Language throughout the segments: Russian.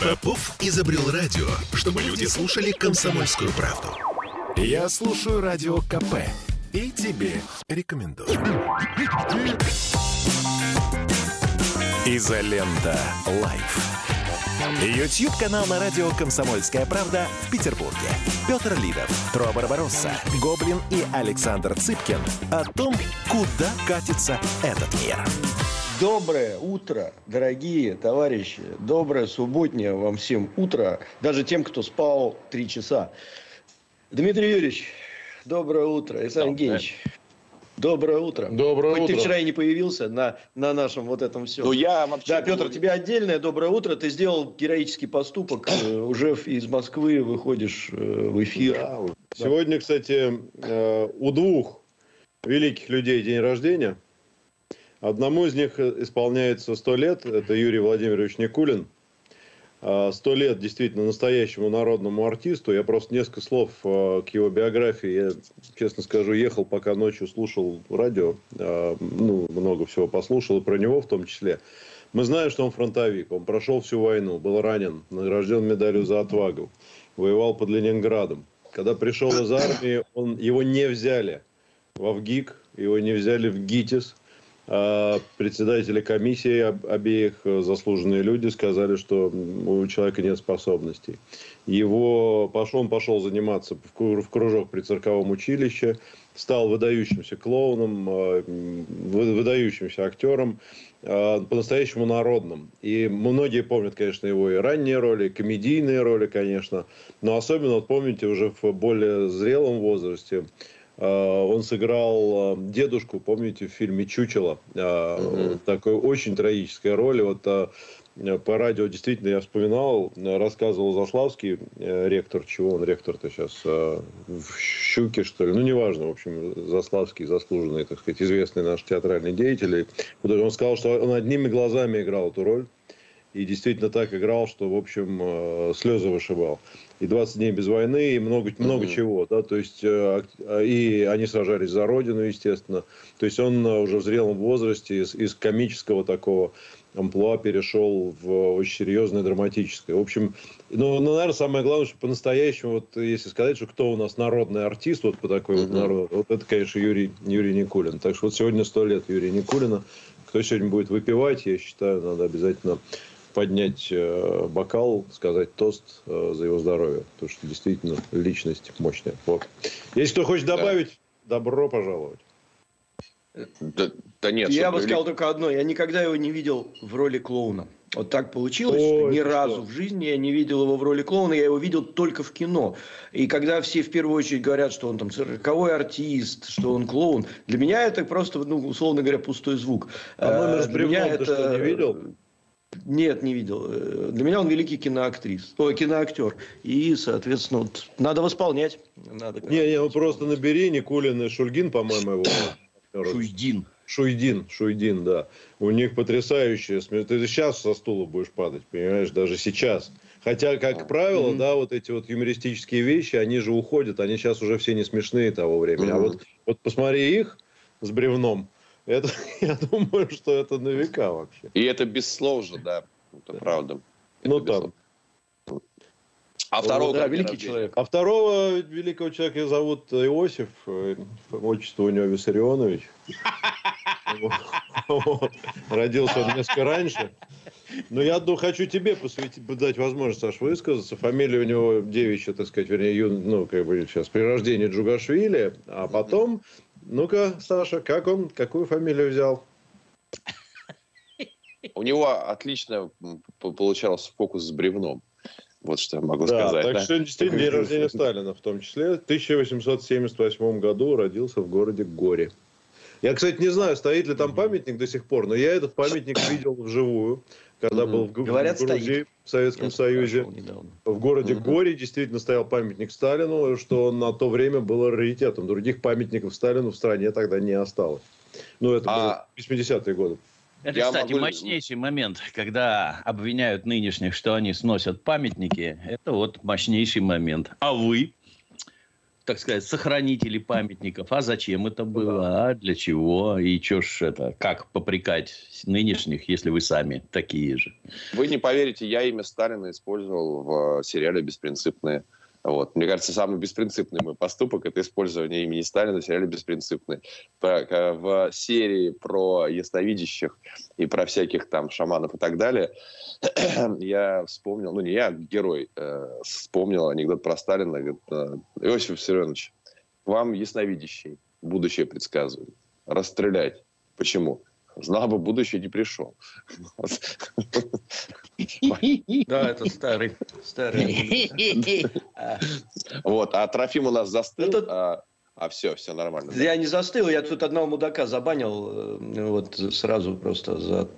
Попов изобрел радио, чтобы люди слушали комсомольскую правду. Я слушаю радио КП и тебе рекомендую. Изолента. Live. YouTube-канал на радио «Комсомольская правда» в Петербурге. Петр Лидов, Тро Барбаросса, Гоблин и Александр Цыпкин о том, куда катится этот мир. Доброе утро, дорогие товарищи. Доброе субботнее вам всем утро. Даже тем, кто спал три часа. Дмитрий Юрьевич, доброе утро. Александр Евгеньевич, доброе утро. Доброе Хоть утро. ты вчера и не появился на, на нашем вот этом все. Ну, я вообще... Да, Петр, тебе отдельное доброе утро. Ты сделал героический поступок. Э, Уже из Москвы выходишь э, в эфир. Да. Сегодня, кстати, э, у двух великих людей день рождения. Одному из них исполняется 100 лет. Это Юрий Владимирович Никулин. А, 100 лет действительно настоящему народному артисту. Я просто несколько слов э, к его биографии. Я, честно скажу, ехал, пока ночью слушал радио. э, Ну, много всего послушал, и про него в том числе. Мы знаем, что он фронтовик. Он прошел всю войну, был ранен, награжден медалью за отвагу. Воевал под Ленинградом. Когда пришел из армии, он, его не взяли в Авгик, его не взяли в ГИТИС. А председатели комиссии об- обеих э, заслуженные люди сказали, что у человека нет способностей. Его пошел, он пошел заниматься в кру- в кружок при цирковом училище, стал выдающимся клоуном, вы- выдающимся актером, э, по-настоящему народным. И многие помнят, конечно, его и ранние роли, и комедийные роли, конечно. Но особенно, вот помните, уже в более зрелом возрасте он сыграл э, дедушку, помните, в фильме «Чучело». Э, Такой очень трагической роли. Вот по радио действительно я вспоминал, рассказывал Заславский, э, ректор, чего он ректор-то сейчас, в Щуке, что ли, ну, неважно, в общем, Заславский, заслуженный, так сказать, известный наш театральный деятель. Он сказал, что он одними глазами играл эту роль. И действительно так играл, что, в общем, э, слезы вышибал. И 20 дней без войны, и много, много чего. Да? То есть, э, ак- и они сражались за родину, естественно. То есть, он э, уже в зрелом возрасте из, из комического такого амплуа перешел в очень серьезное драматическое. В общем, ну, ну, наверное, самое главное, что по-настоящему, вот если сказать, что кто у нас народный артист, вот по такой вот народу, вот это, конечно, Юрий, Юрий Никулин. Так что вот сегодня сто лет Юрия Никулина. Кто сегодня будет выпивать, я считаю, надо обязательно поднять э, бокал, сказать тост э, за его здоровье. Потому что действительно личность мощная. Вот. Если кто хочет добавить, добро пожаловать. Да, да нет, Я бы сказал вели- только одно. Я никогда его не видел в роли клоуна. Вот так получилось, Ой, что ни разу что? в жизни я не видел его в роли клоуна. Я его видел только в кино. И когда все в первую очередь говорят, что он там цирковой артист, что он клоун, для меня это просто, ну, условно говоря, пустой звук. А номер Э, с для меня бревном ты что, не видел? Нет, не видел. Э, Для меня он великий киноактрис, ой, киноактер. И, соответственно, вот, надо восполнять. Надо Не, не, ну просто набери Никулин и Шульгин, по-моему, его. Шуйдин. Шуйдин, Шуйдин, да. У них потрясающие смех. Ты сейчас со стула будешь падать, понимаешь, даже сейчас. Хотя, как правило, да, вот эти вот юмористические вещи, они же уходят, они сейчас уже все не смешные того времени. А вот, вот посмотри их с бревном, это, я думаю, что это на века вообще. И это без слов же, да. Это правда. Это Ну, без там. А второго да, великий рождения? человек. А второго великого человека зовут Иосиф, э, отчество у него Виссарионович. Родился он несколько раньше. Но я ду- хочу тебе посвятить, дать возможность, Саш, высказаться. Фамилия у него девичья, так сказать, вернее, юн- ну, как бы сейчас, при рождении Джугашвили. А потом, ну-ка, Саша, как он, какую фамилию взял? У него отлично получался фокус с бревном. Вот что я могу Да, сказать. так да. что действительно день рождения Сталина в том числе. В 1878 году родился в городе Горе. Я, кстати, не знаю, стоит ли там памятник до сих пор, но я этот памятник видел вживую, когда был в, Говорят, в Грузии, стоит. в Советском Я Союзе. В городе Горе действительно стоял памятник Сталину, что на то время было раритетом. Других памятников Сталину в стране тогда не осталось. Ну, это А- было 80-е годы. Это, Я кстати, могу- мощнейший момент, когда обвиняют нынешних, что они сносят памятники. Это вот мощнейший момент. А вы? Так сказать, сохранители памятников. А зачем это было? А для чего? И что ж это? Как попрекать нынешних, если вы сами такие же? Вы не поверите, я имя Сталина использовал в сериале «Беспринципные». Вот. Мне кажется, самый беспринципный мой поступок – это использование имени Сталина в сериале «Беспринципный». В серии про ясновидящих и про всяких там шаманов и так далее я вспомнил, ну не я, герой, э, вспомнил анекдот про Сталина. Говорит, э, Иосиф Виссарионович, вам ясновидящий будущее предсказывает. Расстрелять. Почему? Знал бы, будущее не пришел. Да, это старый. старый. Вот, а Трофим у нас застыл. А, а все, все нормально. Я не застыл, я тут одного мудака забанил э, вот сразу просто за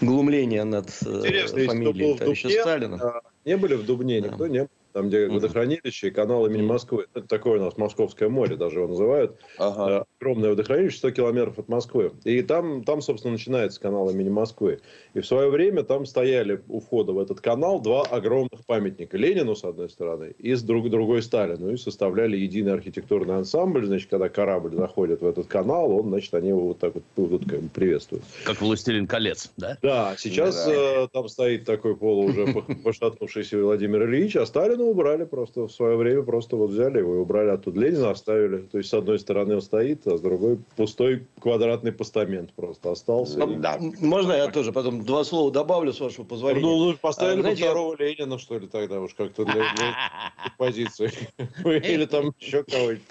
глумление над э, Интересно, фамилией товарища Сталина. А, не были в Дубне, никто не был там, где водохранилище и канал имени Москвы. Это такое у нас Московское море, даже его называют. Ага. Огромное водохранилище, 100 километров от Москвы. И там, там, собственно, начинается канал имени Москвы. И в свое время там стояли у входа в этот канал два огромных памятника. Ленину, с одной стороны, и с друг, другой Сталину. И составляли единый архитектурный ансамбль. Значит, когда корабль заходит в этот канал, он, значит, они его вот так вот будут как бы приветствуют. Как «Властелин колец», да? Да, сейчас да. Э, там стоит такой полу уже пошатнувшийся Владимир Ильич, а Сталин Ленина убрали просто в свое время, просто вот взяли его и убрали оттуда. Ленина оставили. То есть, с одной стороны он стоит, а с другой пустой квадратный постамент просто остался. Ну, и... да. Можно я тоже потом два слова добавлю, с вашего позволения? Ну, ну поставили а, знаете, второго я... Ленина, что ли, тогда уж как-то для, для позиции. Или там еще кого-нибудь.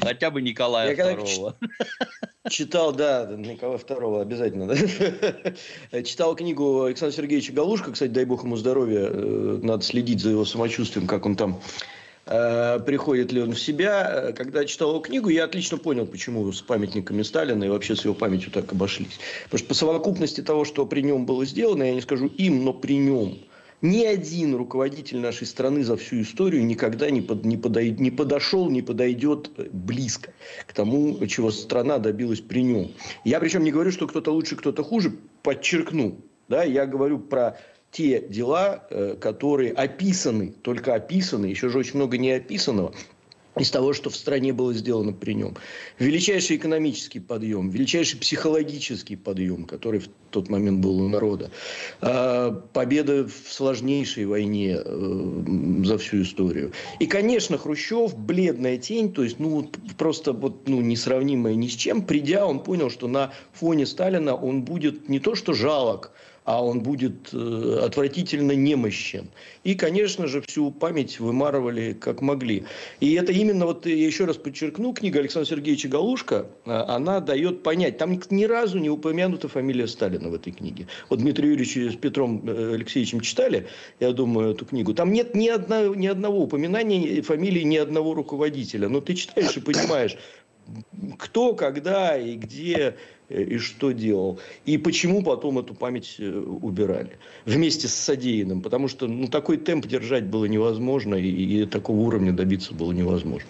Хотя бы Николая Я II. Читал, да, Николая II обязательно. Да? Читал книгу Александра Сергеевича Галушка, кстати, дай бог ему здоровья, э, надо следить за его самочувствием, как он там э, приходит ли он в себя. Когда читал его книгу, я отлично понял, почему с памятниками Сталина и вообще с его памятью так обошлись. Потому что по совокупности того, что при нем было сделано, я не скажу им, но при нем – ни один руководитель нашей страны за всю историю никогда не, под, не, подойд, не подошел, не подойдет близко к тому, чего страна добилась при нем. Я причем не говорю, что кто-то лучше, кто-то хуже, подчеркну. Да, я говорю про те дела, э, которые описаны, только описаны, еще же очень много не описанного, из того, что в стране было сделано при нем. Величайший экономический подъем, величайший психологический подъем, который в тот момент был у народа. А, победа в сложнейшей войне э, за всю историю. И, конечно, Хрущев, бледная тень, то есть, ну, просто вот, ну, несравнимая ни с чем. Придя, он понял, что на фоне Сталина он будет не то что жалок, а он будет э, отвратительно немощен. И, конечно же, всю память вымарывали как могли. И это именно, вот я еще раз подчеркну, книга Александра Сергеевича Галушка, э, она дает понять, там ни разу не упомянута фамилия Сталина в этой книге. Вот Дмитрий Юрьевич с Петром э, Алексеевичем читали, я думаю, эту книгу. Там нет ни, одного, ни одного упоминания фамилии ни одного руководителя. Но ты читаешь и понимаешь, кто, когда и где Э, и что делал. И почему потом эту память э, убирали вместе с содеянным. Потому что ну, такой темп держать было невозможно, и, и такого уровня добиться было невозможно.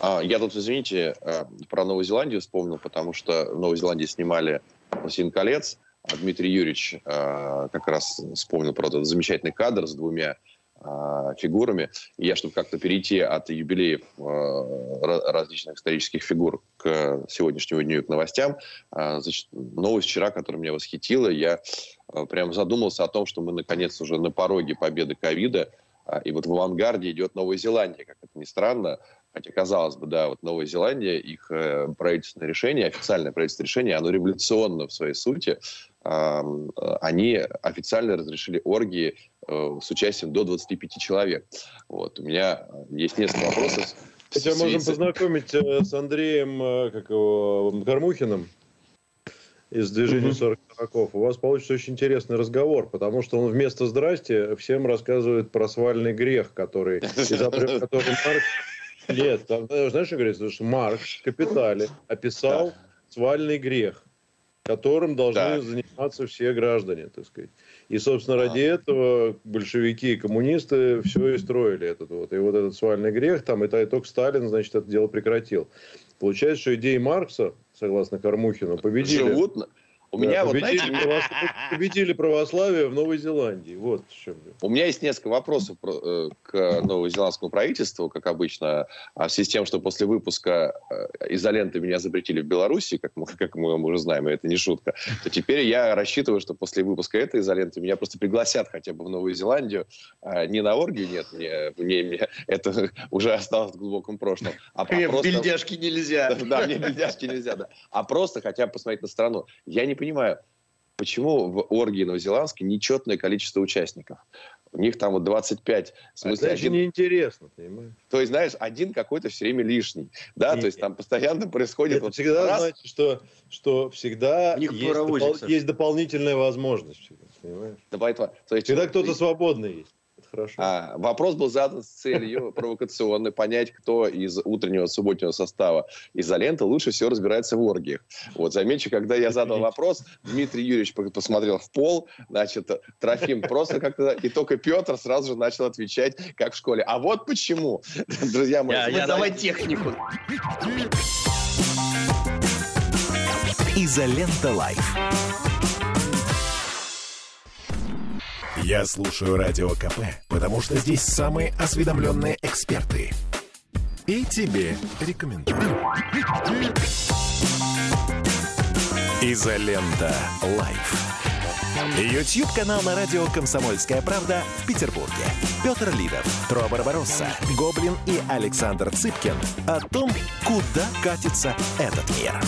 А, я тут, извините, э, про Новую Зеландию вспомнил, потому что в Новой Зеландии снимали «Властелин колец», а Дмитрий Юрьевич как раз вспомнил про этот замечательный кадр с двумя а, фигурами. И я, чтобы как-то перейти от юбилеев а, различных исторических фигур к сегодняшнему дню и к новостям, а, новость вчера, которая меня восхитила, я прям задумался о том, что мы наконец уже на пороге победы ковида, и вот в авангарде идет Новая Зеландия, как это ни странно, Хотя, казалось бы, да, вот Новая Зеландия, их э, правительственное решение, официальное правительственное решение, оно революционно в своей сути. Э, они официально разрешили оргии э, с участием до 25 человек. Вот. У меня есть несколько вопросов. Хотя можем познакомить с Андреем как его, Кормухиным из движения 40 дураков. У вас получится очень интересный разговор, потому что он вместо «здрасте» всем рассказывает про свальный грех, который, который Маркс нет, там, знаешь, что говорится, что Маркс в «Капитале» описал да. свальный грех, которым должны да. заниматься все граждане, так сказать. И, собственно, ради а. этого большевики и коммунисты все и строили этот вот. И вот этот свальный грех, там, и только Сталин, значит, это дело прекратил. Получается, что идеи Маркса, согласно Кормухину, победили. Живут, У меня вот, победили, знаете, правос- победили православие в Новой Зеландии. Вот в чем. У меня есть несколько вопросов про- э, к новозеландскому правительству, как обычно, а в связи с тем, что после выпуска э, изоленты меня запретили в Беларуси, как мы, как мы уже знаем, и это не шутка, то теперь я рассчитываю, что после выпуска этой изоленты меня просто пригласят хотя бы в Новую Зеландию. А, Не на оргию, нет, мне, мне- мне- это уже осталось в глубоком прошлом. А, В просто- бельдяшки нельзя. Да, мне бельдяшки нельзя, да. А просто хотя бы посмотреть на страну. Я не понимаю, почему в оргии новозеландской нечетное количество участников. У них там вот 25, в А смысле, это же один, неинтересно, понимаешь? то есть, знаешь, один какой-то все время лишний. Да, Не- то есть там постоянно происходит Это вот всегда раз, значит, что, что всегда У них есть, допол- есть дополнительная возможность. всегда, Понимаешь? давай, давай. То есть, Всегда кто-то свободный есть. Хорошо. А, вопрос был задан с целью провокационной понять, кто из утреннего субботнего состава изоленты лучше всего разбирается в оргиях. Вот, замечу, когда я задал вопрос, Дмитрий Юрьевич по- посмотрел в пол, значит, Трофим просто как-то... И только Петр сразу же начал отвечать, как в школе. А вот почему, друзья мои. Я- я- Давай технику. Изолента Live. Я слушаю Радио КП, потому что здесь самые осведомленные эксперты. И тебе рекомендую. Изолента Live. Ютьюб-канал на радио «Комсомольская правда» в Петербурге. Петр Лидов, Тро Барбаросса, Гоблин и Александр Цыпкин о том, куда катится этот мир.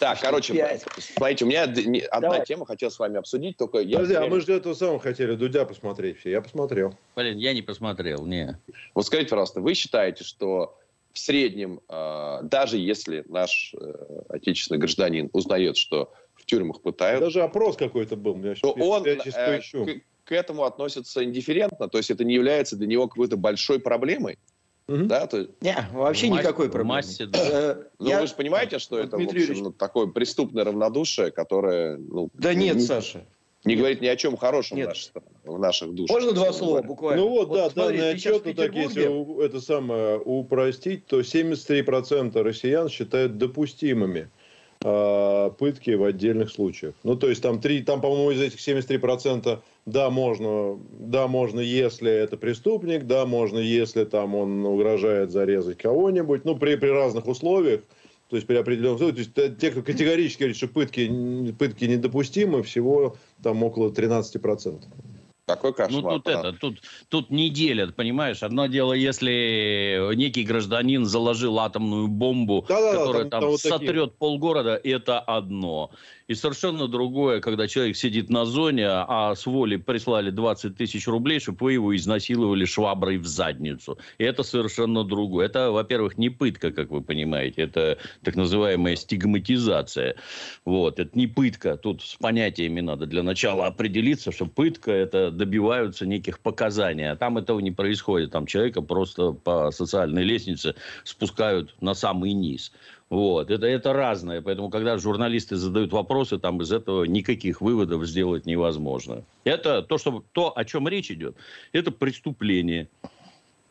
Так, короче, Пять. смотрите, у меня одна Давай. тема хотел с вами обсудить, только я... Подожди, а мы же этого самого хотели, Дудя посмотреть все. Я посмотрел. Блин, я не посмотрел, не. Вот скажите, пожалуйста, вы считаете, что в среднем, э, даже если наш э, отечественный гражданин узнает, что в тюрьмах пытают, Даже опрос какой-то был. Я то щас- он я сейчас э, поищу. к, к этому относится индифферентно, то есть это не является для него какой-то большой проблемой, Мгм. да? То, есть, Не, вообще В массе- никакой в проблемы. массе, да. Э, ну, я- вы же понимаете, что Вот, это, в общем, ну, такое преступное равнодушие, которое, ну, Да нет, не, Саша. не говорит ни о чем хорошем Нет. в, наших душах. Можно два слова говоря. буквально? Ну вот, да, смотри, данный ты щас в отчет, ну так если это самое упростить, то 73% россиян считают допустимыми пытки в отдельных случаях. Ну, то есть там, три, там по-моему, из этих 73% да, можно, да, можно, если это преступник, да, можно, если там он угрожает зарезать кого-нибудь, ну, при, при разных условиях, то есть при определенных условиях. То есть э, те, кто категорически говорит, что пытки, пытки недопустимы, всего там около 13%. Такой Ну кошмар. тут правда. это, тут, тут не делят, понимаешь? Одно дело, если некий гражданин заложил атомную бомбу, Да-да-да, которая там- там, там вот такие. сотрет полгорода, это одно. И совершенно другое, когда человек сидит на зоне, а с воли прислали 20 тысяч рублей, чтобы вы его изнасиловали шваброй в задницу. И это совершенно другое. Это, во-первых, не пытка, как вы понимаете, это так называемая стигматизация. Вот. Это не пытка. Тут с понятиями надо для начала определиться, что пытка – это добиваются неких показаний. А там этого не происходит. Там человека просто по социальной лестнице спускают на самый низ. Вот. Это, это разное. Поэтому, когда журналисты задают вопросы, там из этого никаких выводов сделать невозможно. Это то, что, то о чем речь идет, это преступление.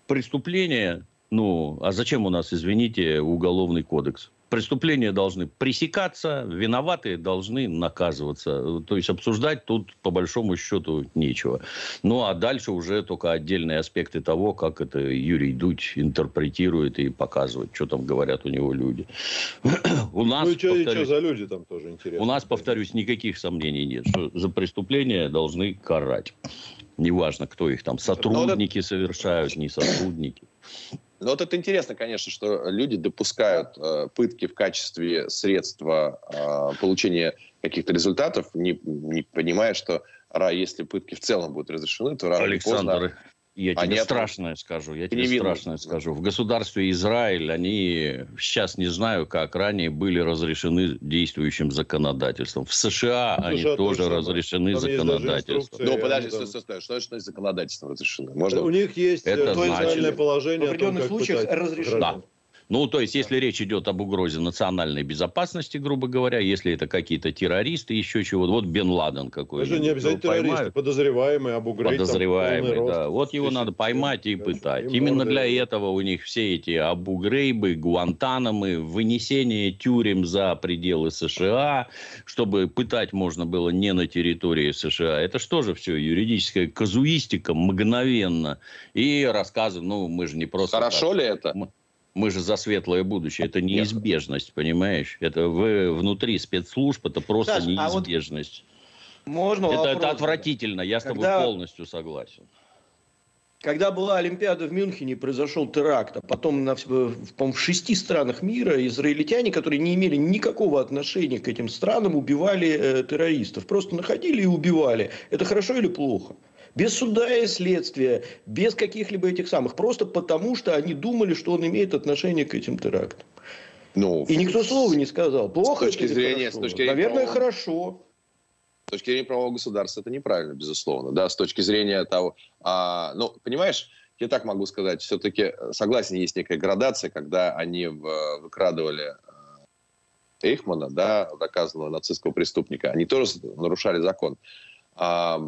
Преступление, ну, а зачем у нас, извините, уголовный кодекс? Преступления должны пресекаться, виноватые должны наказываться. То есть обсуждать тут по большому счету нечего. Ну а дальше уже только отдельные аспекты того, как это Юрий Дудь интерпретирует и показывает, что там говорят у него люди. У нас, ну и что повторюсь, за люди там тоже интересно. у нас, повторюсь, никаких сомнений нет, что за преступления должны карать. Неважно, кто их там, сотрудники совершают, не сотрудники. Ну, вот это интересно, конечно, что люди допускают э, пытки в качестве средства э, получения каких-то результатов, не, не понимая, что если пытки в целом будут разрешены, то рано или поздно... Я тебе Они от- страшное скажу, я тебе Невинно. страшное скажу. В государстве Израиль они, сейчас не знаю, как ранее, были разрешены действующим законодательством. В США В они США тоже тоже разрешены Там законодательством. Ну, подожди, там- стой, стой, стой. что значит законодательством разрешено? Можно... У них есть Это э, значит- специальное положение В том, определенных случаях разрешено. граждан. Ну, то есть, если речь идет об угрозе национальной безопасности, грубо говоря, если это какие-то террористы, еще чего-то, вот Бен Ладен какой-то. Даже не обязательно террористы, подозреваемый, об угрозе. Подозреваемый, да. Вот его надо поймать и пытать. Именно для этого у них все эти Абу-Грейбы, Гуантанамы, вынесение тюрем за пределы США, чтобы пытать можно было не на территории США. Это что же все юридическая казуистика мгновенно. И рассказы, ну, мы же не просто... Хорошо так, ли это? Мы, мы же за светлое будущее. Это неизбежность, понимаешь? Это вы внутри спецслужб, это просто Саш, неизбежность. А вот можно это, вопрос, это отвратительно, я Когда... с тобой полностью согласен. Когда была Олимпиада в Мюнхене, произошел теракт, а потом на, в, в шести странах мира израильтяне, которые не имели никакого отношения к этим странам, убивали э, террористов. Просто находили и убивали. Это хорошо или плохо? Без суда и следствия, без каких-либо этих самых. Просто потому, что они думали, что он имеет отношение к этим терактам. Ну, и никто слова не сказал. Плохо с точки зрения, С точки зрения Наверное, правового, хорошо. С точки зрения правового государства это неправильно, безусловно. Да, с точки зрения того... А, ну, понимаешь, я так могу сказать, все-таки согласен, есть некая градация, когда они в, выкрадывали э, Эйхмана, да, доказанного нацистского преступника, они тоже нарушали закон. А,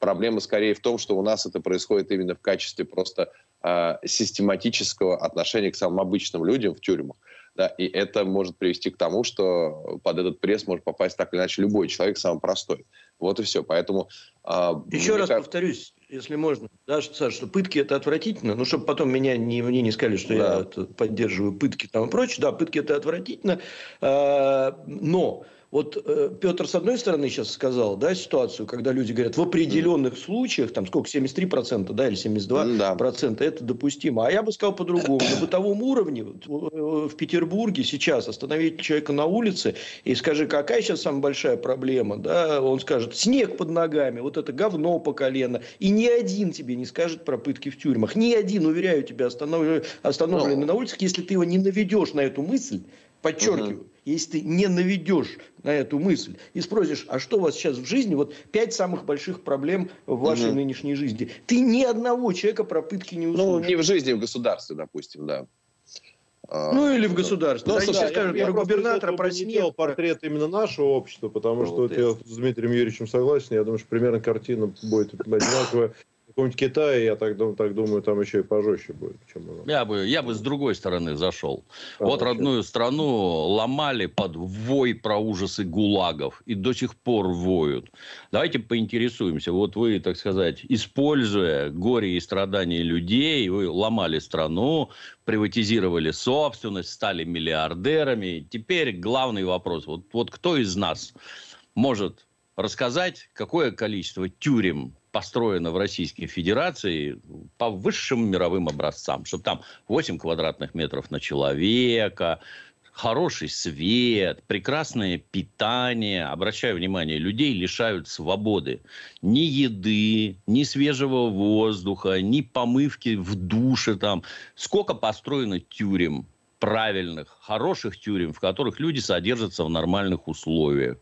Проблема скорее в том, что у нас это происходит именно в качестве просто э, систематического отношения к самым обычным людям в тюрьмах. Да, и это может привести к тому, что под этот пресс может попасть так или иначе любой человек, самый простой. Вот и все. Поэтому... Э, Еще раз кажется... повторюсь, если можно, да, Саша, что пытки это отвратительно, ну, чтобы потом меня не, мне не сказали, что да. я поддерживаю пытки там и прочее, да, пытки это отвратительно, э, но вот э, Петр, с одной стороны, сейчас сказал, да, ситуацию, когда люди говорят, в определенных mm. случаях, там сколько, 73%, да, или 72%, да. это допустимо. А я бы сказал по-другому. На бытовом уровне э, в Петербурге сейчас остановить человека на улице и скажи, какая сейчас самая большая проблема, да, он скажет, снег под ногами, вот это говно по колено. И ни один тебе не скажет про пытки в тюрьмах. Ни один, уверяю тебя, останов... остановленный Но... Ну. на улицах, если ты его не наведешь на эту мысль, Подчеркиваю. Если ты не наведешь на эту мысль и спросишь, а что у вас сейчас в жизни, вот пять самых больших проблем в вашей угу. нынешней жизни, ты ни одного человека про пытки не услышишь. Ну, не в жизни, в государстве, допустим, да. А, ну, или в государстве. Ну, да, слушай, скажем, я, про губернатора, про снег. портрет именно нашего общества, потому ну, что вот я с Дмитрием Юрьевичем согласен. Я думаю, что примерно картина будет одинаковая каком-нибудь Китае, я так, так думаю, там еще и пожестче будет, чем у нас. Я бы, я бы с другой стороны зашел. А, вот родную страну ломали под вой про ужасы гулагов. И до сих пор воют. Давайте поинтересуемся. Вот вы, так сказать, используя горе и страдания людей, вы ломали страну, приватизировали собственность, стали миллиардерами. Теперь главный вопрос. Вот, вот кто из нас может рассказать, какое количество тюрем построена в Российской Федерации по высшим мировым образцам, чтобы там 8 квадратных метров на человека, хороший свет, прекрасное питание. Обращаю внимание, людей лишают свободы. Ни еды, ни свежего воздуха, ни помывки в душе. Там. Сколько построено тюрем правильных, хороших тюрем, в которых люди содержатся в нормальных условиях.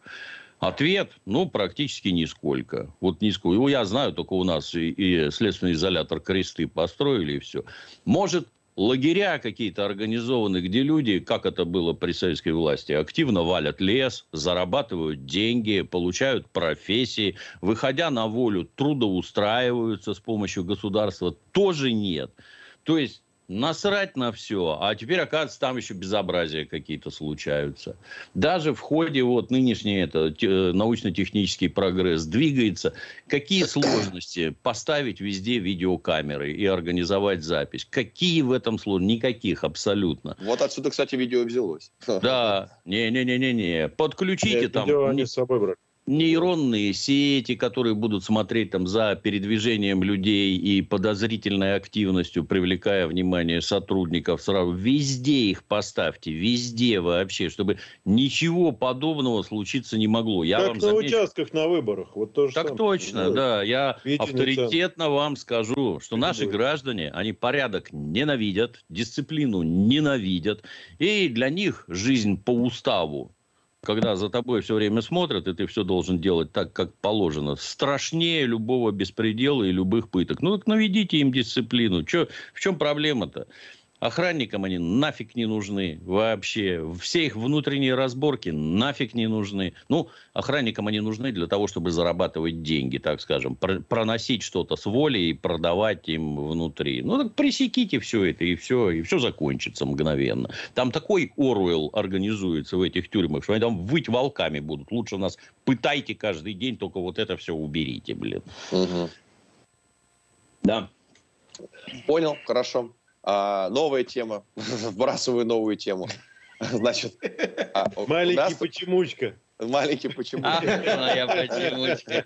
Ответ, ну, практически нисколько. Вот нисколько. Его я знаю, только у нас и, и следственный изолятор кресты построили, и все. Может, лагеря какие-то организованы, где люди, как это было при советской власти, активно валят лес, зарабатывают деньги, получают профессии, выходя на волю, трудоустраиваются с помощью государства, тоже нет. То есть насрать на все, а теперь, оказывается, там еще безобразия какие-то случаются. Даже в ходе вот нынешний это, научно-технический прогресс двигается. Какие сложности поставить везде видеокамеры и организовать запись? Какие в этом сложности? Никаких абсолютно. Вот отсюда, кстати, видео взялось. Да, не-не-не-не-не. Подключите Нет, там... Видео они с собой брали нейронные сети, которые будут смотреть там за передвижением людей и подозрительной активностью, привлекая внимание сотрудников сразу. Везде их поставьте, везде вообще, чтобы ничего подобного случиться не могло. Я как вам на заметил... участках на выборах. Вот то же так самое. точно, да. Я Видите, авторитетно вам скажу, что наши граждане, они порядок ненавидят, дисциплину ненавидят. И для них жизнь по уставу когда за тобой все время смотрят, и ты все должен делать так, как положено, страшнее любого беспредела и любых пыток. Ну, так наведите им дисциплину. Чё, в чем проблема-то? Охранникам они нафиг не нужны вообще. Все их внутренние разборки нафиг не нужны. Ну, охранникам они нужны для того, чтобы зарабатывать деньги, так скажем. проносить что-то с воли и продавать им внутри. Ну, так пресеките все это, и все, и все закончится мгновенно. Там такой Оруэлл организуется в этих тюрьмах, что они там выть волками будут. Лучше нас пытайте каждый день, только вот это все уберите, блин. Угу. Да. Понял, хорошо. А, новая тема. Вбрасываю новую тему. Значит, а, маленький нас... почемучка. Маленький почемучка. Моя почемучка.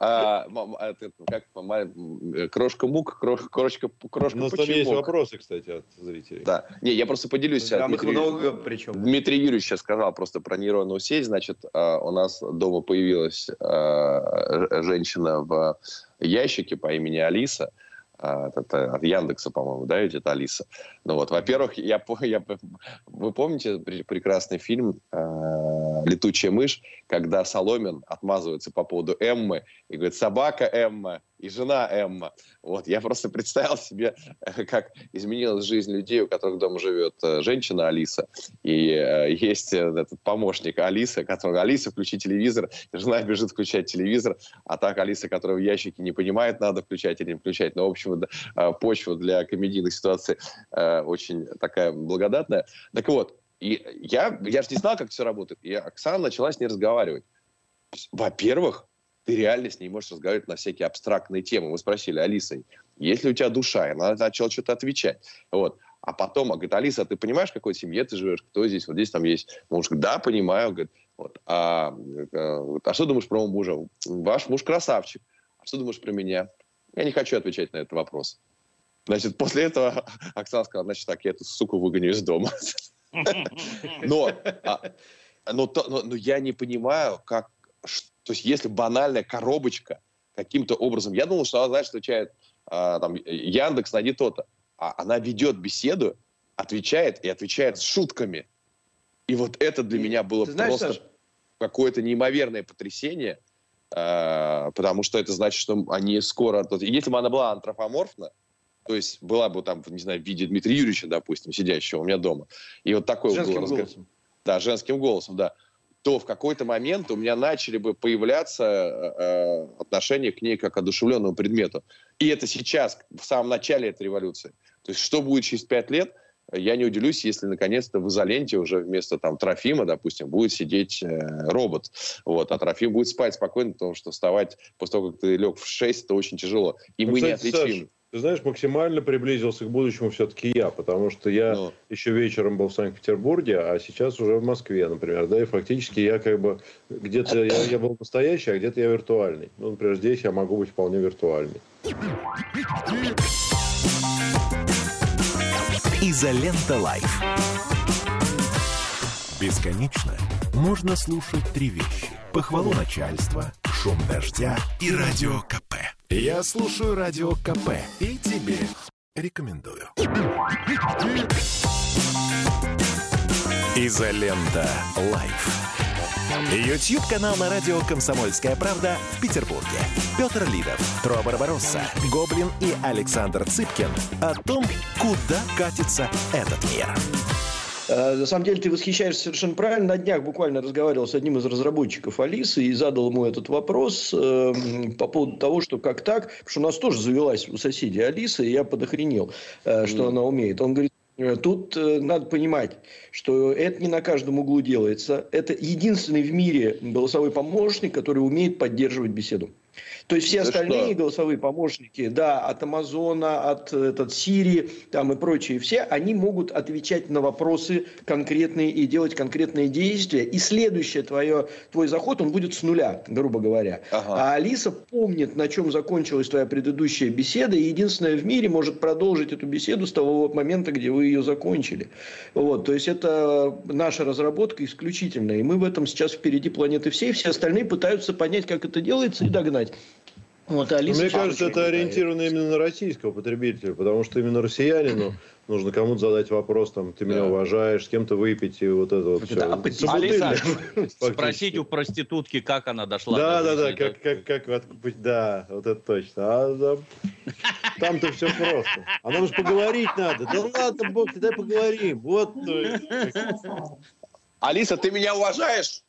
А, как крошка мук, крошка крошка Но там есть вопросы, кстати, от зрителей. Да. Не, я просто поделюсь. Там их много, причем. Дмитрий Юрьевич сейчас сказал просто про нейронную сеть. Значит, у нас дома появилась женщина в ящике по имени Алиса это от Яндекса, по-моему, да, идет Алиса. Ну вот, во-первых, я, я, вы помните прекрасный фильм э, «Летучая мышь», когда Соломин отмазывается по поводу Эммы и говорит «собака Эмма», и жена Эмма. Вот, я просто представил себе, как изменилась жизнь людей, у которых дома живет э, женщина Алиса, и э, есть э, этот помощник Алиса, который «Алиса, включи телевизор», жена бежит включать телевизор, а так Алиса, которая в ящике не понимает, надо включать или не включать. Но, в общем, э, почва для комедийных ситуаций э, очень такая благодатная. Так вот, и я, я же не знал, как все работает. И Оксана начала с ней разговаривать. Во-первых, ты реально с ней можешь разговаривать на всякие абстрактные темы. Мы спросили, Алиса, есть ли у тебя душа? И она начала что-то отвечать. Вот. А потом, говорит, Алиса, а ты понимаешь, в какой семье ты живешь? Кто здесь? Вот здесь там есть. Муж да, понимаю. Говорит, вот. а, а, а что думаешь про мужа? Ваш муж красавчик. А что думаешь про меня? Я не хочу отвечать на этот вопрос. Значит, после этого Оксана сказала, значит, так, я эту суку выгоню из дома. Но, а, но, но я не понимаю, как то есть если банальная коробочка каким-то образом... Я думал, что она, знаешь, отвечает а, там, Яндекс, найди то-то. А она ведет беседу, отвечает и отвечает с шутками. И вот это для и, меня было знаешь, просто какое-то неимоверное потрясение, э, потому что это значит, что они скоро... Если бы она была антропоморфна, то есть была бы там, не знаю, в виде Дмитрия Юрьевича, допустим, сидящего у меня дома, и вот такой женским был разговор. голосом. Да, женским голосом, да то в какой-то момент у меня начали бы появляться э, отношения к ней как к одушевленному предмету. И это сейчас, в самом начале этой революции. То есть что будет через пять лет, я не удивлюсь, если наконец-то в изоленте уже вместо там Трофима, допустим, будет сидеть э, робот. Вот, а Трофим будет спать спокойно, потому что вставать после того, как ты лег в 6, это очень тяжело. И ну, мы кстати, не отличим. Саш, ты знаешь, максимально приблизился к будущему все-таки я, потому что я Но... Ну. еще вечером был в Санкт-Петербурге, а сейчас уже в Москве, например, да, и фактически я как бы где-то я, я был настоящий, а где-то я виртуальный. Ну, например, здесь я могу быть вполне виртуальный. Изолента Live. Бесконечно можно слушать три вещи. Похвалу начальства, шум дождя и радио КП. Я слушаю радио КП и тебе рекомендую. Изолента. Live. Ютьюб-канал на радио «Комсомольская правда» в Петербурге. Петр Лидов, Тро Барбаросса, Гоблин и Александр Цыпкин о том, куда катится этот мир. Э, на самом деле ты восхищаешься совершенно правильно. На днях буквально разговаривал с одним из разработчиков Алисы и задал ему этот вопрос э, по поводу того, что как так, потому что у нас тоже завелась у соседей Алиса, и я подохренел, э, что mm. она умеет. Он говорит, э, Тут э, надо понимать, что это не на каждом углу делается. Это единственный в мире голосовой помощник, который умеет поддерживать беседу. То есть все остальные что? голосовые помощники, да, от Амазона, от этот Siri там и прочие, все, они могут отвечать на вопросы конкретные и делать конкретные действия. И следующее твое, твой заход, он будет с нуля, грубо говоря. Ага. А Алиса помнит, на чем закончилась твоя предыдущая беседа, и единственное в мире может продолжить эту беседу с того момента, где вы ее закончили. Вот, то есть это наша разработка исключительная. И мы в этом сейчас впереди планеты всей. Все остальные пытаются понять, как это делается и догнать. Вот, Алиса Мне кажется, это ориентировано именно на российского потребителя, потому что именно россиянину нужно кому-то задать вопрос, там, ты меня да. уважаешь, с кем-то выпить, и вот это вот все. Да, Алиса, спросить у проститутки, как она дошла Да, да, да, как, как, как, да, вот это точно. А, да. Там-то все просто. А нам же поговорить надо. Да ладно, Бог, дай поговорим. Вот. Алиса, ты меня уважаешь?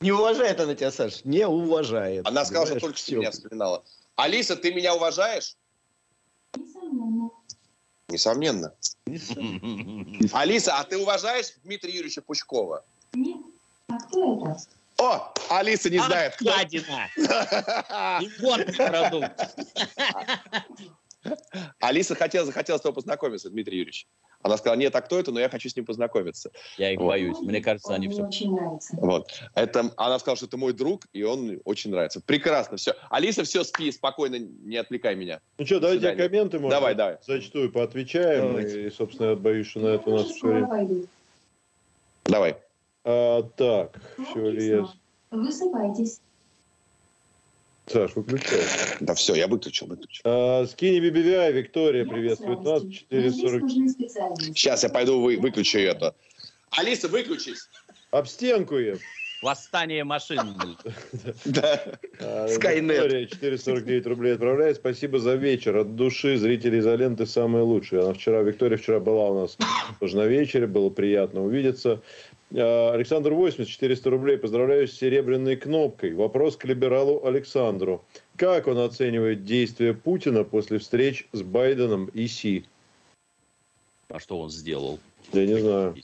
Не уважает она тебя, Саш, не уважает. Она сказала, что только что меня вспоминала. Алиса, ты меня уважаешь? Несомненно. Несомненно. Алиса, а ты уважаешь Дмитрия Юрьевича Пучкова? Нет. А кто это? О, Алиса не знает. Гадина! Importный продукт. Алиса хотела, захотела с тобой познакомиться, Дмитрий Юрьевич. Она сказала, нет, а кто это, но я хочу с ним познакомиться. Я их вот. боюсь. Мне кажется, они все... очень нравится. Вот. Это, она сказала, что это мой друг, и он очень нравится. Прекрасно, все. Алиса, все, спи, спокойно, не отвлекай меня. Ну что, давайте комменты, может, давай, давай. зачастую поотвечаем. Давайте. И, собственно, я боюсь, что на это у нас все время... Давай. А, так, все ли я... Высыпайтесь. Саш, выключай. Да все, я выключил, выключил. А, скини BBVI, Виктория, приветствует нас. 440. Сейчас я пойду вы, выключу это. Алиса, выключись. Об стенку я. Восстание машин. Да. Скайнет. Виктория, 449 рублей отправляет. Спасибо за вечер. От души зрители изоленты самые лучшие. Она вчера, Виктория вчера была у нас тоже на вечере. Было приятно увидеться. А, Александр 80, 400 рублей. Поздравляю с серебряной кнопкой. Вопрос к либералу Александру. Как он оценивает действия Путина после встреч с Байденом и Си? А что он сделал? Я не знаю.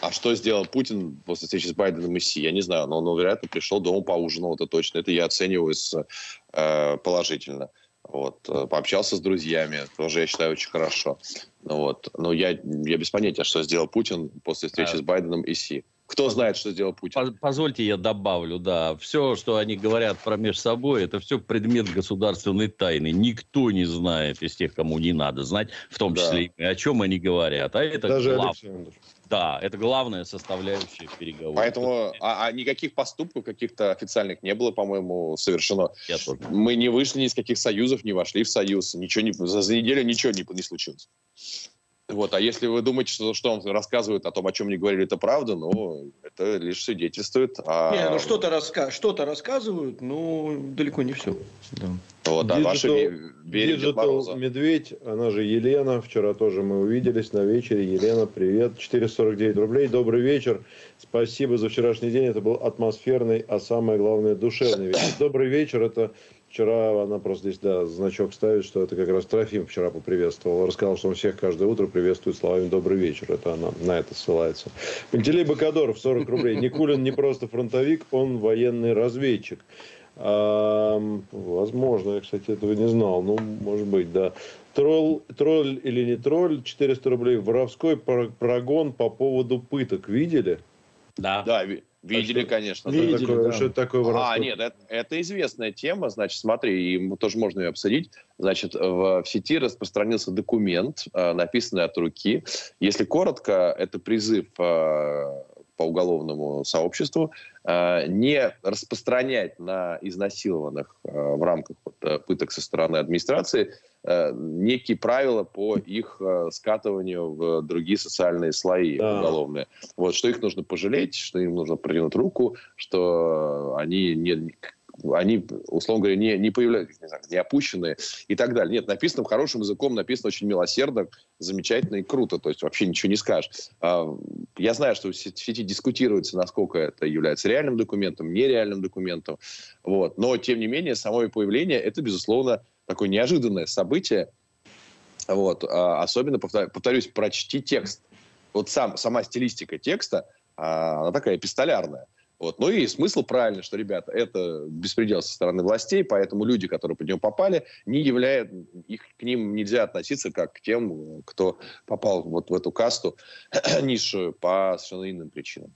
А что сделал Путин после встречи с Байденом и Си? Я не знаю, но он, вероятно, пришел дома поужинал, это точно. Это я оцениваю с, э, положительно. Вот. Э, пообщался с друзьями, тоже, я считаю, очень хорошо. Вот. Но я, я без понятия, что сделал Путин после встречи а... с Байденом и Си. Кто знает, что сделал Путин? Позвольте я добавлю, да. Все, что они говорят про между собой, это все предмет государственной тайны. Никто не знает из тех, кому не надо знать, в том числе да. и о чем они говорят. А это Даже глав... Александр. Да, это главная составляющая переговоров. Поэтому а, а никаких поступков каких-то официальных не было, по-моему, совершено. Я тоже. Мы не вышли ни из каких союзов, не вошли в союз. Ничего не, за, за неделю ничего не, не случилось. Вот. А если вы думаете, что, что он рассказывает о том, о чем не говорили, это правда, ну, это лишь свидетельствует о... Не, ну что-то, раска... что-то рассказывают, но далеко не все. Да. Вот, а ваши Digital Медведь, она же Елена, вчера тоже мы увиделись на вечере. Елена, привет. 449 рублей. Добрый вечер. Спасибо за вчерашний день. Это был атмосферный, а самое главное, душевный вечер. Добрый вечер. Это Вчера она просто здесь, да, значок ставит, что это как раз Трофим вчера поприветствовал. Рассказал, что он всех каждое утро приветствует словами «Добрый вечер». Это она на это ссылается. Пантелей Бакадоров, 40 рублей. Никулин не просто фронтовик, он военный разведчик. А, возможно, я, кстати, этого не знал. Ну, может быть, да. Тролль, тролль или не тролль, 400 рублей. Воровской прогон по поводу пыток. Видели? Да. Да, Видели, конечно. Видели, что, такое, да. что это такое воровство? А, нет, это, это известная тема. Значит, смотри, и тоже можно ее обсудить. Значит, в, в сети распространился документ, э, написанный от руки. Если коротко, это призыв э, по уголовному сообществу э, не распространять на изнасилованных э, в рамках э, пыток со стороны администрации некие правила по их скатыванию в другие социальные слои да. уголовные. Вот, что их нужно пожалеть, что им нужно протянуть руку, что они не, они, условно говоря, не, не появляются, не, не опущенные и так далее. Нет, написано хорошим языком, написано очень милосердно, замечательно и круто. То есть вообще ничего не скажешь. А, я знаю, что в сети дискутируется, насколько это является реальным документом, нереальным документом. Вот. Но, тем не менее, само появление – это, безусловно, такое неожиданное событие. Вот. А, особенно, повторюсь, прочти текст. Вот сам, сама стилистика текста, а, она такая эпистолярная. Вот. Ну и смысл правильный, что, ребята, это беспредел со стороны властей, поэтому люди, которые под него попали, не являют, их, к ним нельзя относиться как к тем, кто попал вот в эту касту низшую по совершенно иным причинам.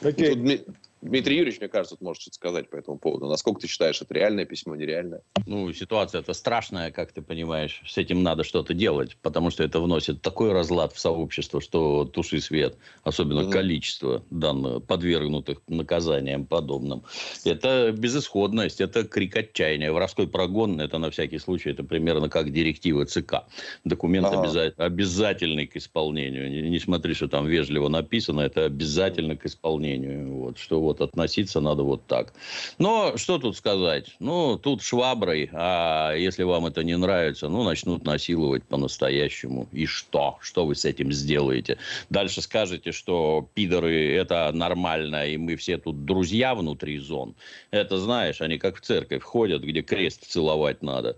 Okay. Тут, Дмитрий Юрьевич, мне кажется, может что-то сказать по этому поводу. Насколько ты считаешь, это реальное письмо, нереальное? Ну, ситуация это страшная, как ты понимаешь. С этим надо что-то делать, потому что это вносит такой разлад в сообщество, что туши свет. Особенно mm-hmm. количество данных, подвергнутых наказаниям подобным. Это безысходность, это крик отчаяния. Воровской прогон, это на всякий случай, это примерно как директива ЦК. Документ ага. обяза- обязательный к исполнению. Не, не смотри, что там вежливо написано, это обязательно к исполнению. Вот, что вот относиться надо вот так. Но что тут сказать? Ну, тут шваброй, а если вам это не нравится, ну, начнут насиловать по-настоящему. И что? Что вы с этим сделаете? Дальше скажете, что пидоры это нормально, и мы все тут друзья внутри зон. Это, знаешь, они как в церковь ходят, где крест целовать надо.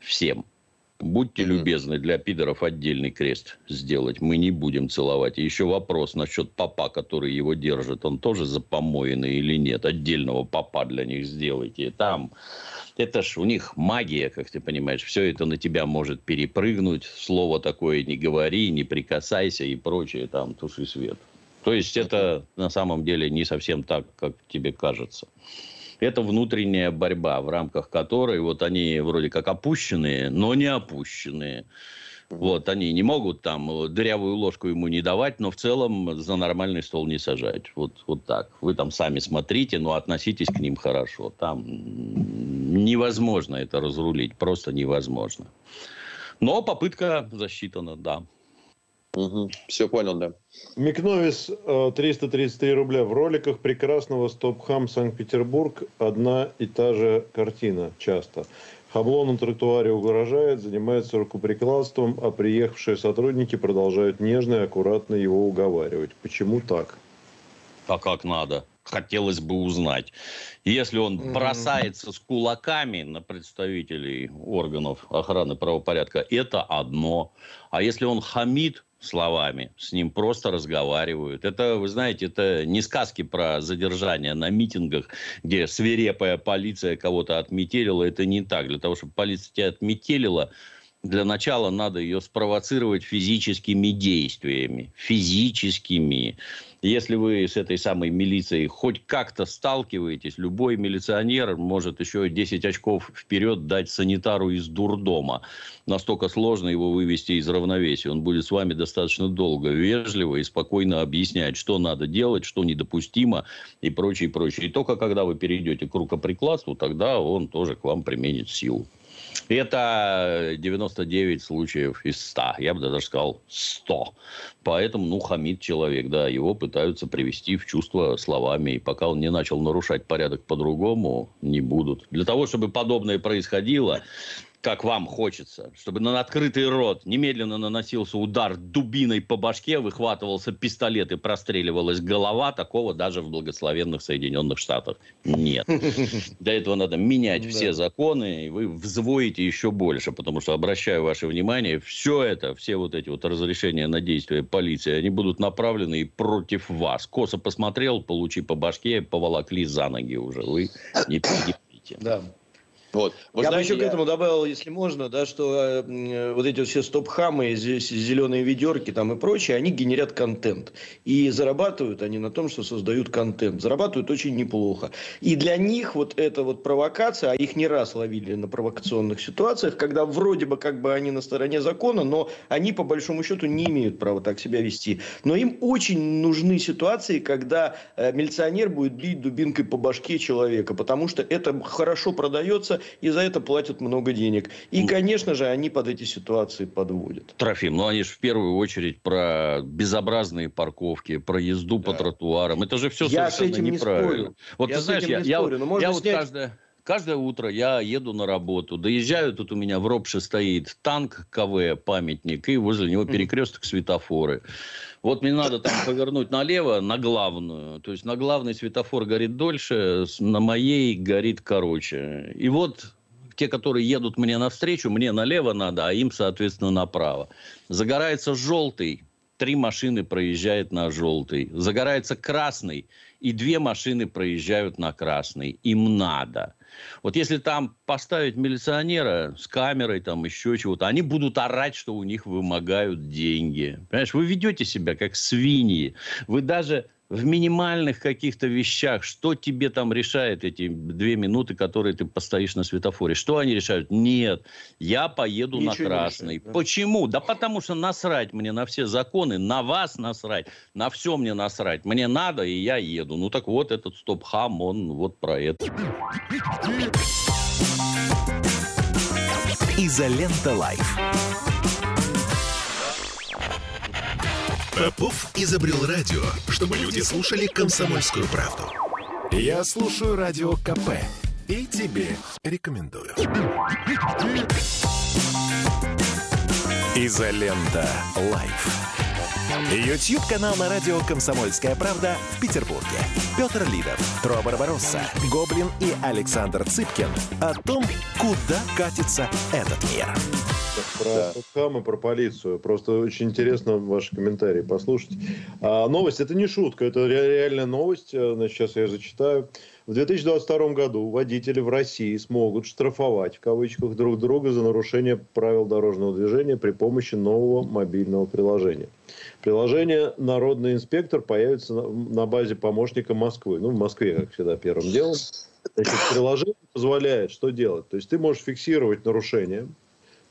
Всем. Будьте любезны, для пидоров отдельный крест сделать. Мы не будем целовать. И еще вопрос насчет папа, который его держит. Он тоже запомоенный или нет? Отдельного папа для них сделайте. Там, это ж у них магия, как ты понимаешь. Все это на тебя может перепрыгнуть. Слово такое не говори, не прикасайся и прочее. Там, туши свет. То есть, это на самом деле не совсем так, как тебе кажется. Это внутренняя борьба, в рамках которой вот они вроде как опущенные, но не опущенные. Вот, они не могут там дырявую ложку ему не давать, но в целом за нормальный стол не сажать. Вот, вот так. Вы там сами смотрите, но относитесь к ним хорошо. Там невозможно это разрулить, просто невозможно. Но попытка засчитана, да. Угу. Все понял, да. Микновис 333 э, рубля. В роликах прекрасного Стопхам Санкт-Петербург одна и та же картина часто. Хабло на тротуаре угрожает, занимается рукоприкладством, а приехавшие сотрудники продолжают нежно и аккуратно его уговаривать. Почему так? А как надо? Хотелось бы узнать. Если он бросается с кулаками на представителей органов охраны правопорядка, это одно. А если он хамит, словами, с ним просто разговаривают. Это, вы знаете, это не сказки про задержание на митингах, где свирепая полиция кого-то отметелила. Это не так. Для того, чтобы полиция тебя отметелила, для начала надо ее спровоцировать физическими действиями. Физическими. Если вы с этой самой милицией хоть как-то сталкиваетесь, любой милиционер может еще 10 очков вперед дать санитару из дурдома. Настолько сложно его вывести из равновесия. Он будет с вами достаточно долго, вежливо и спокойно объяснять, что надо делать, что недопустимо и прочее, прочее. И только когда вы перейдете к рукоприкладству, тогда он тоже к вам применит силу. Это 99 случаев из 100. Я бы даже сказал 100. Поэтому, ну, хамит человек, да, его пытаются привести в чувство словами. И пока он не начал нарушать порядок по-другому, не будут. Для того, чтобы подобное происходило, как вам хочется, чтобы на открытый рот немедленно наносился удар дубиной по башке, выхватывался пистолет и простреливалась голова, такого даже в благословенных Соединенных Штатах нет. Для этого надо менять все законы, и вы взвоите еще больше, потому что, обращаю ваше внимание, все это, все вот эти вот разрешения на действия полиции, они будут направлены против вас. Косо посмотрел, получи по башке, поволокли за ноги уже. Вы не перетерпите. Да. Вот. Вы я знаете, бы еще я... к этому добавил, если можно, да, что э, вот эти все стоп-хамы, здесь зеленые ведерки там и прочее, они генерят контент. И зарабатывают они на том, что создают контент. Зарабатывают очень неплохо. И для них вот эта вот провокация, а их не раз ловили на провокационных ситуациях, когда вроде бы как бы они на стороне закона, но они по большому счету не имеют права так себя вести. Но им очень нужны ситуации, когда э, милиционер будет бить дубинкой по башке человека, потому что это хорошо продается и за это платят много денег. И, конечно же, они под эти ситуации подводят. Трофим, ну они же в первую очередь про безобразные парковки, про езду да. по тротуарам. Это же все я совершенно с этим неправильно. Не спорю. Вот я ты знаешь, я, я, спорю, я, я вот каждое... Каждое утро я еду на работу, доезжаю, тут у меня в Ропше стоит танк КВ, памятник, и возле него перекресток светофоры. Вот мне надо там повернуть налево, на главную. То есть на главный светофор горит дольше, на моей горит короче. И вот те, которые едут мне навстречу, мне налево надо, а им, соответственно, направо. Загорается желтый, три машины проезжают на желтый. Загорается красный, и две машины проезжают на красный. Им надо. Вот если там поставить милиционера с камерой, там еще чего-то, они будут орать, что у них вымогают деньги. Понимаешь, вы ведете себя как свиньи. Вы даже в минимальных каких-то вещах, что тебе там решает эти две минуты, которые ты постоишь на светофоре? Что они решают? Нет, я поеду Ничего на красный. Решает, да? Почему? Да потому что насрать мне на все законы, на вас насрать, на все мне насрать. Мне надо, и я еду. Ну так вот, этот стоп-хам, он вот про это. Изолента Live. Попов изобрел радио, чтобы люди слушали комсомольскую правду. Я слушаю Радио КП и тебе рекомендую. Изолента. Live. Ютьюб-канал на радио «Комсомольская правда» в Петербурге. Петр Лидов, Тро Барбаросса, Гоблин и Александр Цыпкин о том, куда катится этот мир. Про хам и про полицию. Просто очень интересно ваши комментарии послушать. А, новость это не шутка, это ре- реальная новость. А, Значит, сейчас я зачитаю. В 2022 году водители в России смогут штрафовать в кавычках друг друга за нарушение правил дорожного движения при помощи нового мобильного приложения. Приложение «Народный инспектор» появится на, базе помощника Москвы. Ну, в Москве, как всегда, первым делом. Значит, приложение позволяет что делать? То есть ты можешь фиксировать нарушение,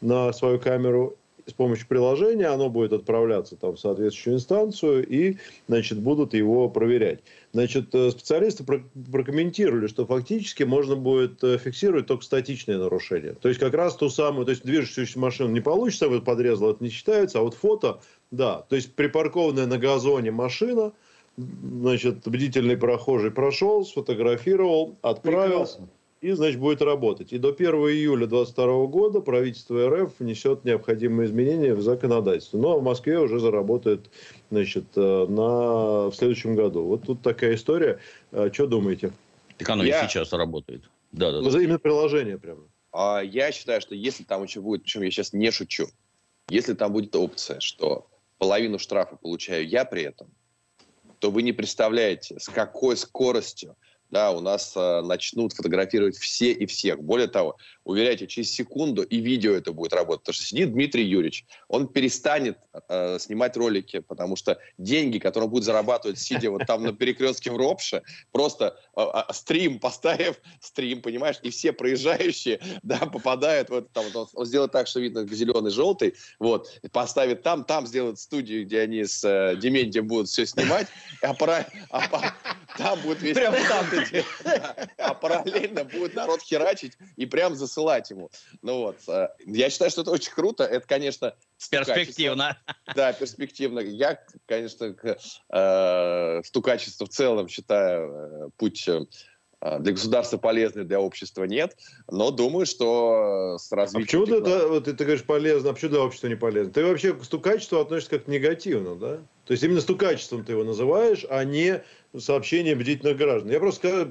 на свою камеру с помощью приложения, оно будет отправляться там в соответствующую инстанцию и, значит, будут его проверять. Значит, э, специалисты про- прокомментировали, что фактически можно будет э, фиксировать только статичные нарушения. То есть как раз ту самую, то есть движущуюся машину не получится, вот подрезал, это не считается, а вот фото, да. То есть припаркованная на газоне машина, значит, бдительный прохожий прошел, сфотографировал, отправил. Прекрасно. И, значит, будет работать. И до 1 июля 2022 года правительство РФ внесет необходимые изменения в законодательство. Ну, а в Москве уже заработает, значит, э, на... в следующем году. Вот тут такая история. А, Что думаете? Так оно Я- и сейчас работает. Да, да, за Именно приложение прямо. А я считаю, что если там еще будет, причем я сейчас не шучу, если там будет опция, что половину штрафа получаю я при этом, то вы не представляете, с какой скоростью да, у нас э, начнут фотографировать все и всех. Более того, уверяйте, через секунду и видео это будет работать. Потому что сидит Дмитрий Юрьевич, он перестанет э, снимать ролики, потому что деньги, которые он будет зарабатывать, сидя вот там на перекрестке в Ропше, просто э, э, стрим, поставив стрим, понимаешь, и все проезжающие, да, попадают в это, там, вот он, сделает так, что видно зеленый, желтый, вот, поставит там, там сделает студию, где они с э, Дементием будут все снимать, а, пара- а там будет весь Прям там. А параллельно будет народ херачить и прям засылать ему. Ну вот, э, я считаю, что это очень круто, это, конечно, стукачество. Перспективно. Да, перспективно. Я, конечно, к, э, в целом считаю э, путь для государства полезный, для общества нет. Но думаю, что с А развитием... почему ты, технологий- это, вот ты, ты говоришь полезно, а почему для общества не полезно? Ты вообще к стукачеству относишься как-то негативно, да? То есть именно стукачеством ты его называешь, а не сообщение бдительных граждан. Я просто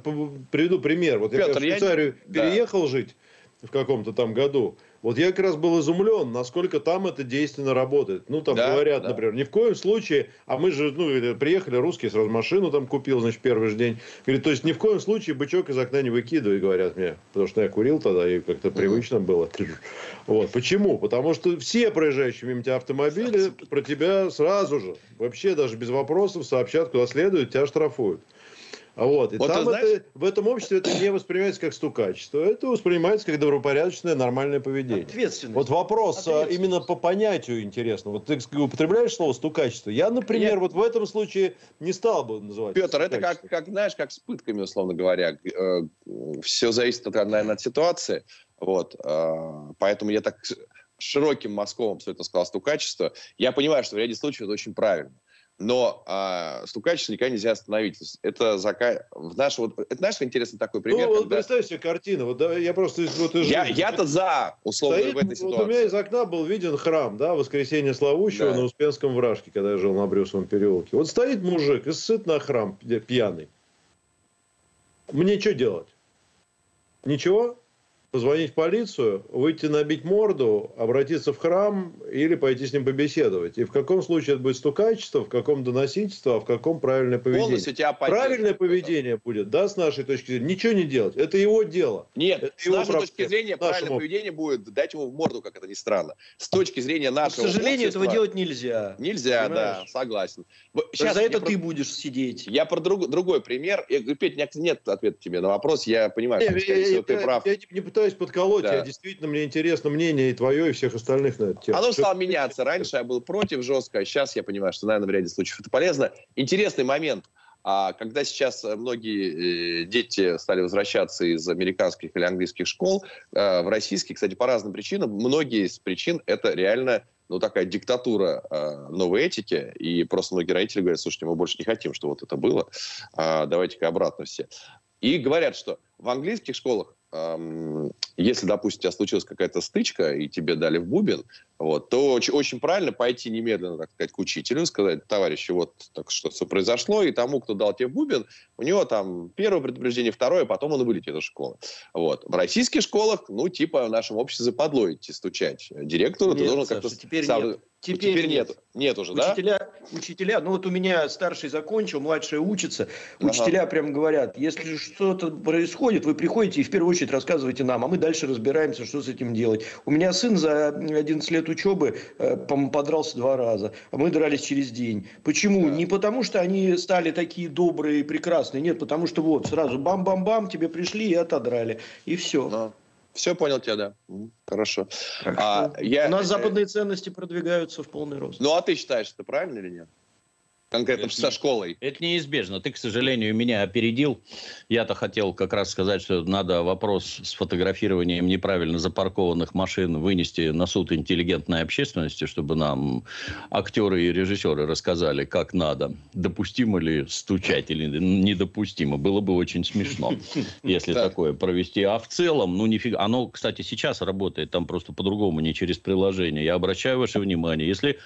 приведу пример. Вот я Петр, в я- Швейцарию да. переехал жить в каком-то там году. Вот я как раз был изумлен, насколько там это действенно работает. Ну, там Да, говорят, да. например, ни в коем случае, а мы же, ну, э, приехали русские, сразу машину там купил, значит, первый же день. Говорит, то есть ни в коем случае бычок из окна не выкидывай, говорят мне. Потому что я курил тогда, и как-то привычно было. Вот. Почему? Потому что все проезжающие мимо тебя автомобили про тебя сразу же, вообще даже без вопросов, сообщат, куда следует, тебя штрафуют. Вот, и Вот там знаешь- это, в этом обществе это не воспринимается как стукачество, это воспринимается как добропорядочное нормальное поведение. Ответственность. Вот вопрос а, Ответственность. именно по понятию интересно. Вот ты употребляешь слово стукачество. Я, например, Я- вот в этом случае не стал бы называть. Петр, это как, как, знаешь, как с пытками, условно говоря. все зависит, от, наверное, от ситуации. Вот. э, Поэтому я так широким мазком все это сказал стукачество. Я понимаю, что в ряде случаев это очень правильно. Но а, стукачество никогда нельзя остановить. То есть Это зака... в наш, вот, это знаешь, интересный такой пример. Ну, вот когда- представь себе картину. Вот, да, я просто из- вот Я, я-то за, условно, Стоит, в этой вот ситуации. у меня из окна был виден храм, да, воскресенье славущего Да. на Успенском вражке, когда я жил на Брюсовом переулке. Вот стоит мужик и сыт на храм пья- пьяный. Мне что делать? Ничего? Позвонить в полицию, выйти набить морду, обратиться в храм или пойти с ним побеседовать. И в каком случае это будет стукачество, в каком доносительство, а в каком правильное поведение. Полностью тебя. Правильное поведение будет, да, с нашей точки зрения, ничего не делать. Это его дело. Нет, Это с его нашей проблема. точки зрения Нашему. правильное поведение будет дать ему в морду, как это ни странно. С точки зрения К нашего сожалению, этого делать нельзя. нельзя, да, Понимаешь? согласен. Вот Так щас за я это про- ты будешь сидеть. Я про друг- другой пример. Я говорю, Петь, нет ответа тебе на вопрос. Я понимаю, Не, что, я, скорее всего, я- ты я- прав. я не, не пытаюсь подколоть, Да. я действительно, мне интересно мнение и твое, и всех остальных на эту тему. Оно стало меняться. Раньше я был против жестко, а сейчас я понимаю, что, наверное, в ряде случаев это полезно. Интересный момент. А когда сейчас э, многие э, дети стали возвращаться из американских или английских школ э, в российские, кстати, по разным причинам, многие из причин это реально ну, такая диктатура э, новой этики, и просто многие родители говорят, слушайте, мы больше не хотим, что вот это было, э, давайте-ка обратно все. И говорят, что в английских школах если, допустим, у тебя случилась какая-то стычка, и тебе дали в бубен, вот, то очень, очень правильно пойти немедленно, так сказать, к учителю и сказать, товарищи, вот так что-то произошло, и тому, кто дал тебе бубен, у него там первое предупреждение, второе, потом он вылетит из школы. Вот. В российских школах, ну, типа в нашем обществе западло идти стучать. Директору нет, ты должен как-то... Сам... нет. Теперь, теперь нет. нет. Нет уже, учителя, да? Учителя, ну вот у меня старший закончил, младший учится. Учителя ага. прям говорят, если что-то происходит, вы приходите и в первую очередь рассказывайте нам, а мы дальше разбираемся, что с этим делать. У меня сын за 11 лет учебы, э, подрался два раза, а мы дрались через день. Почему? Да. Не потому, что они стали такие добрые и прекрасные, нет, потому что вот сразу бам-бам-бам, тебе пришли и отодрали. И все. Да. Все понял тебя, да. Хорошо. А, я... У нас западные ценности продвигаются в полный рост. Ну, а ты считаешь, это правильно или нет? Конкретно это со школой. Это неизбежно. Ты, к сожалению, меня опередил. Я-то хотел как раз сказать, что надо вопрос с фотографированием неправильно запаркованных машин вынести на суд интеллигентной общественности, чтобы нам актеры и режиссеры рассказали, как надо. Допустимо ли стучать или недопустимо. Было бы очень смешно, если такое провести. А в целом, ну, нифига. Оно, кстати, сейчас работает. Там просто по-другому, не через приложение. Я обращаю ваше внимание. Если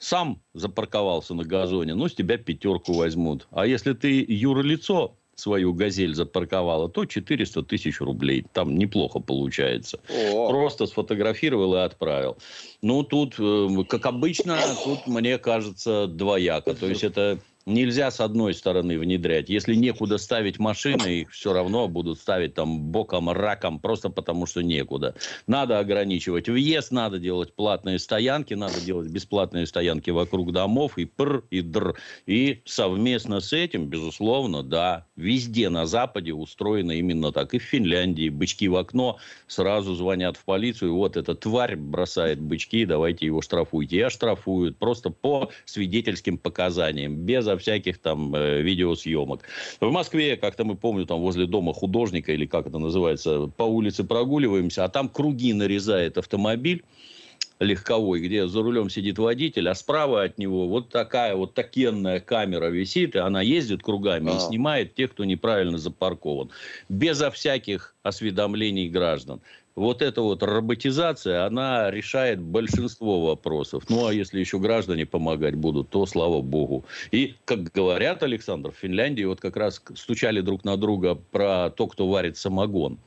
сам запарковался на газоне, ну, с тебя пятерку возьмут. А если ты юрлицо свою «Газель» запарковала, то 400 тысяч рублей. Там неплохо получается. О. Просто сфотографировал и отправил. Ну, тут, э, как обычно, тут, мне кажется, двояко. То есть, это нельзя с одной стороны внедрять. Если некуда ставить машины, их все равно будут ставить там боком, раком, просто потому что некуда. Надо ограничивать въезд, надо делать платные стоянки, надо делать бесплатные стоянки вокруг домов, и пр, и др. И совместно с этим, безусловно, да, везде на Западе устроено именно так. И в Финляндии бычки в окно сразу звонят в полицию, вот эта тварь бросает бычки, давайте его штрафуйте. И оштрафуют просто по свидетельским показаниям, без всяких там э, видеосъемок. В Москве, как-то мы помню, там возле дома художника, или как это называется, по улице прогуливаемся, а там круги нарезает автомобиль легковой, где за рулем сидит водитель, а справа от него вот такая вот такенная камера висит, и она ездит кругами а. и снимает тех, кто неправильно запаркован. Безо всяких осведомлений граждан вот эта вот роботизация, она решает большинство вопросов. Ну, а если еще граждане помогать будут, то слава богу. И, как говорят, Александр, в Финляндии вот как раз стучали друг на друга про то, кто варит самогон.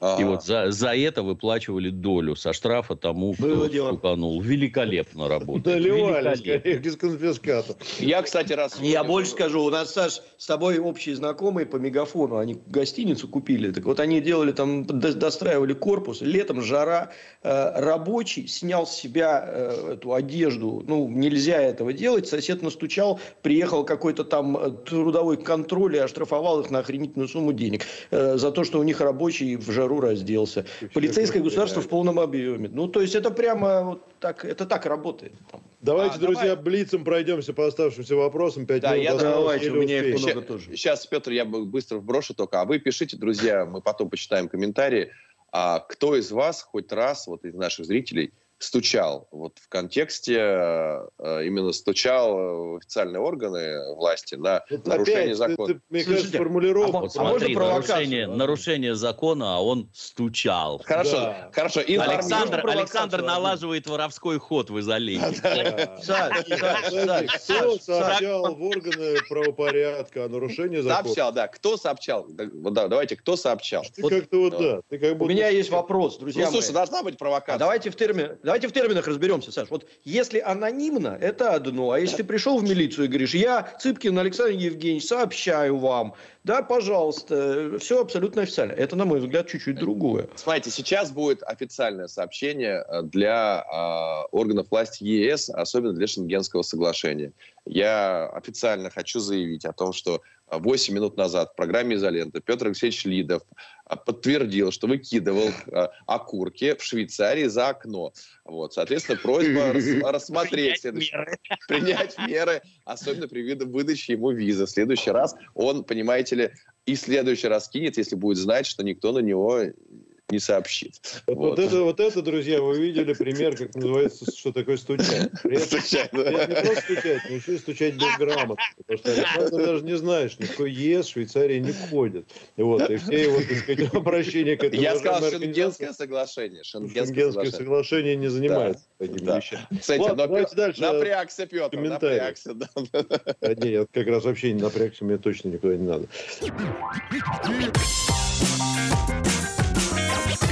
И вот за, за это выплачивали долю со штрафа тому, кто Было стуканул. Великолепно работает. Доливали, скорее, без конфиската. Я, кстати, раз... Я больше скажу. У нас, Саш, с тобой общие знакомые по мегафону. Они гостиницу купили. Так вот, они делали там, достраивали корпус. Летом жара. Э, рабочий снял с себя э, эту одежду. Ну, нельзя этого делать. Сосед настучал. Приехал какой-то там э, трудовой контроль и оштрафовал их на охренительную сумму денег. За то, что у них рабочий в жару жару разделся. Полицейское государство в полном объеме. Ну, то есть это прямо вот так, это так работает. Давайте, а, друзья, давай. блицем пройдемся по оставшимся вопросам. Пять да, минут я давайте, у меня их много тоже. Сейчас, Петр, я быстро вброшу только. А вы пишите, друзья, мы потом почитаем комментарии. А кто из вас хоть раз, вот из наших зрителей, стучал. Вот в контексте э, именно стучал в официальные органы власти на вот нарушение опять, закона. Ты, ты, мне Слушайте, кажется, формулировка. А, вот смотри, нарушение, нарушение закона, а он стучал. Хорошо, да. хорошо. Александр, Александр налаживает воровской ход в изоленте. Кто сообщал в органы правопорядка о нарушении закона? Сообщал, да. Кто сообщал? Давайте, кто сообщал? Ты как-то вот, да. У меня есть вопрос, друзья Ну, слушай, должна быть провокация. Давайте в термине Давайте в терминах разберемся, Саш. Вот если анонимно, это одно. А если пришел в милицию и говоришь, я, Цыпкин Александр Евгеньевич, сообщаю вам, да, пожалуйста, все абсолютно официально. Это, на мой взгляд, чуть-чуть другое. Смотрите, сейчас будет официальное сообщение э, для э, органов власти ЕС, особенно для Шенгенского соглашения. Я официально хочу заявить о том, что 8 минут назад в программе «Изолента» Петр Алексеевич Лидов а, подтвердил, что выкидывал окурки в Швейцарии за окно. Вот, соответственно, просьба рассмотреть, принять меры. принять меры, особенно при выдаче ему визы. В следующий раз он, понимаете ли, и следующий раз кинет, если будет знать, что никто на него не сообщит. Вот, вот. вот, это, вот это, друзья, вы видели пример, как называется, что такое стучать. При этом, стучать, да. Не просто стучать, но еще и стучать безграмотно. Потому что Александр даже не знаешь, такое ЕС в Швейцарии не входит. Вот, и все его, так сказать, обращения к этому... Я сказал Шенгенское соглашение. Шенгенское, Шенгенское соглашение не занимается да. такими да. вещами. Кстати, Ладно, давайте дальше. напрягся, Петр, напрягся. Да. А, не, я как раз вообще не напрягся, мне точно никуда не надо.